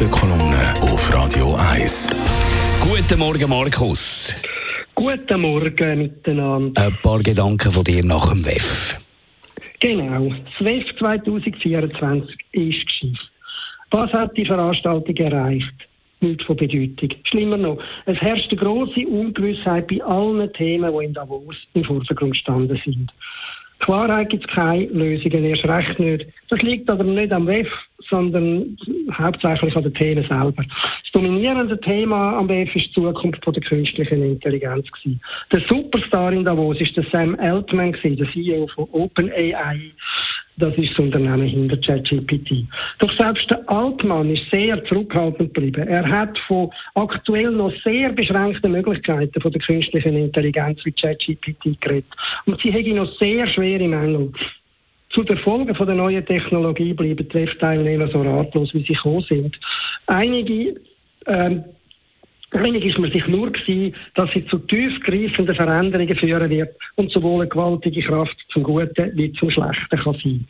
Morgenkolumne auf Radio 1. Guten Morgen, Markus. Guten Morgen miteinander. Ein paar Gedanken von dir nach dem WEF. Genau, das WEF 2024 ist geschieden. Was hat die Veranstaltung erreicht? Nicht von Bedeutung. Schlimmer noch, es herrscht eine grosse Ungewissheit bei allen Themen, die in Davos im Vordergrund gestanden sind. Klarheit gibt es keine Lösungen, erst recht nicht. Das liegt aber nicht am WEF, sondern hauptsächlich an den Themen selber. Das dominierende Thema am WEF ist die Zukunft von der künstlichen Intelligenz. Gewesen. Der Superstar in Davos ist der Sam Altman, gewesen, der CEO von OpenAI. Das ist das Unternehmen hinter ChatGPT. Doch selbst der Altmann ist sehr zurückhaltend geblieben. Er hat von aktuell noch sehr beschränkten Möglichkeiten von der künstlichen Intelligenz wie ChatGPT geredet. Und sie haben noch sehr schwere Mängel. Zu den Folgen der neuen Technologie bleiben Treffteilnehmer so ratlos, wie sie gekommen sind. Einige ähm, Einig ist man sich nur gewesen, dass sie zu tiefgreifenden Veränderungen führen wird und sowohl eine gewaltige Kraft zum Guten wie zum Schlechten kann sein.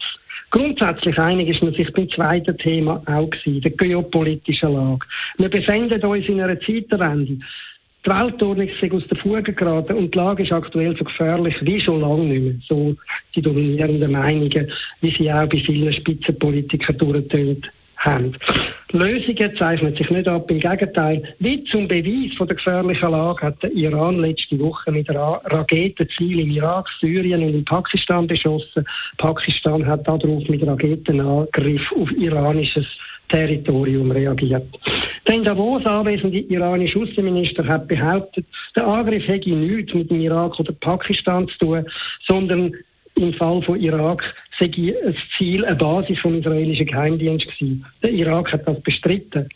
Grundsätzlich einig ist man sich beim zweiten Thema auch gewesen, der geopolitischen Lage. Wir befinden uns in einer Zeitwende. Die Weltordnung ist aus der Fuge geraten und die Lage ist aktuell so gefährlich wie schon lange nicht mehr. So die dominierenden Meinungen, wie sie auch bei vielen Spitzenpolitikern durchtönt haben. Lösungen zeichnen sich nicht ab. Im Gegenteil, wie zum Beweis von der gefährlichen Lage hat der Iran letzte Woche mit Raketenzielen im Irak, Syrien und in Pakistan beschossen. Pakistan hat darauf mit Raketenangriff auf iranisches Territorium reagiert. Der in Davos anwesende iranische Außenminister hat behauptet, der Angriff hätte nichts mit dem Irak oder Pakistan zu tun, sondern im Fall von Irak sei ein Ziel, eine Basis vom israelischen Geheimdienst gewesen. Der Irak hat das bestritten.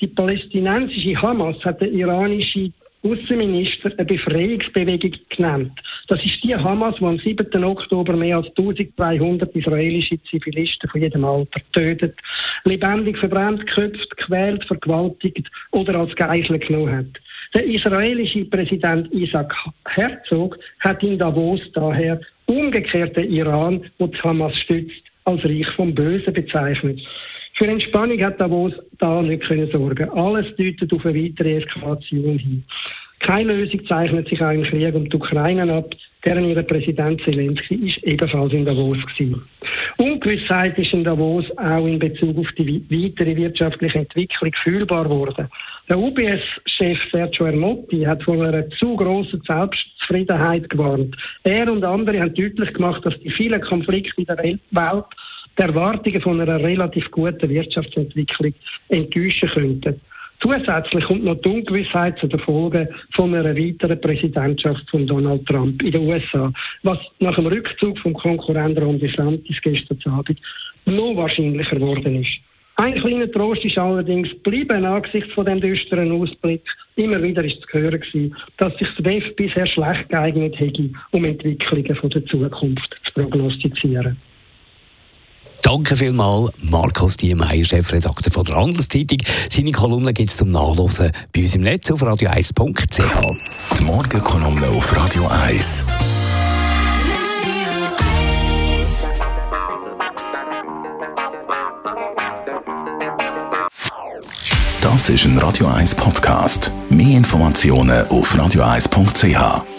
die palästinensische Hamas hat der iranische Außenminister eine Befreiungsbewegung genannt. Das ist die Hamas, die am 7. Oktober mehr als 1200 israelische Zivilisten von jedem Alter tötet, lebendig verbrannt, geköpft, quält, vergewaltigt oder als Geisel genommen hat. Der israelische Präsident Isaac Herzog hat in Davos daher umgekehrt den Iran, der Hamas stützt, als Reich vom Bösen bezeichnet. Für Entspannung hat Davos da nicht können sorgen. Alles deutet auf eine weitere Eskalation hin. Keine Lösung zeichnet sich auch im Krieg um die Ukraine ab, deren ihre Präsident Zelensky ist ebenfalls in Davos gewesen. Ungewissheit ist in Davos auch in Bezug auf die weitere wirtschaftliche Entwicklung fühlbar geworden. Der UBS-Chef Sergio Ermotti hat von einer zu grossen Selbstzufriedenheit gewarnt. Er und andere haben deutlich gemacht, dass die vielen Konflikte in der Welt die Erwartungen von einer relativ guten Wirtschaftsentwicklung enttäuschen könnten. Zusätzlich kommt noch die Ungewissheit zu den Folgen von einer weiteren Präsidentschaft von Donald Trump in den USA, was nach dem Rückzug vom Konkurrenten Ron DeSantis gestern Abend noch wahrscheinlicher geworden ist. Ein kleiner Trost ist allerdings geblieben angesichts von dem düsteren Ausblick. Immer wieder ist zu hören gewesen, dass sich das WEF bisher schlecht geeignet hätte, um Entwicklungen von der Zukunft zu prognostizieren. Danke vielmals, Markus Diemeyer, Chefredakteur von der Handelszeitung. Seine Kolumne gibt es zum Nachlesen bei uns im Netz auf radio1.ch. Die Morgenkolumne auf Radio 1. Das ist ein Radio 1 Podcast. Mehr Informationen auf radio1.ch.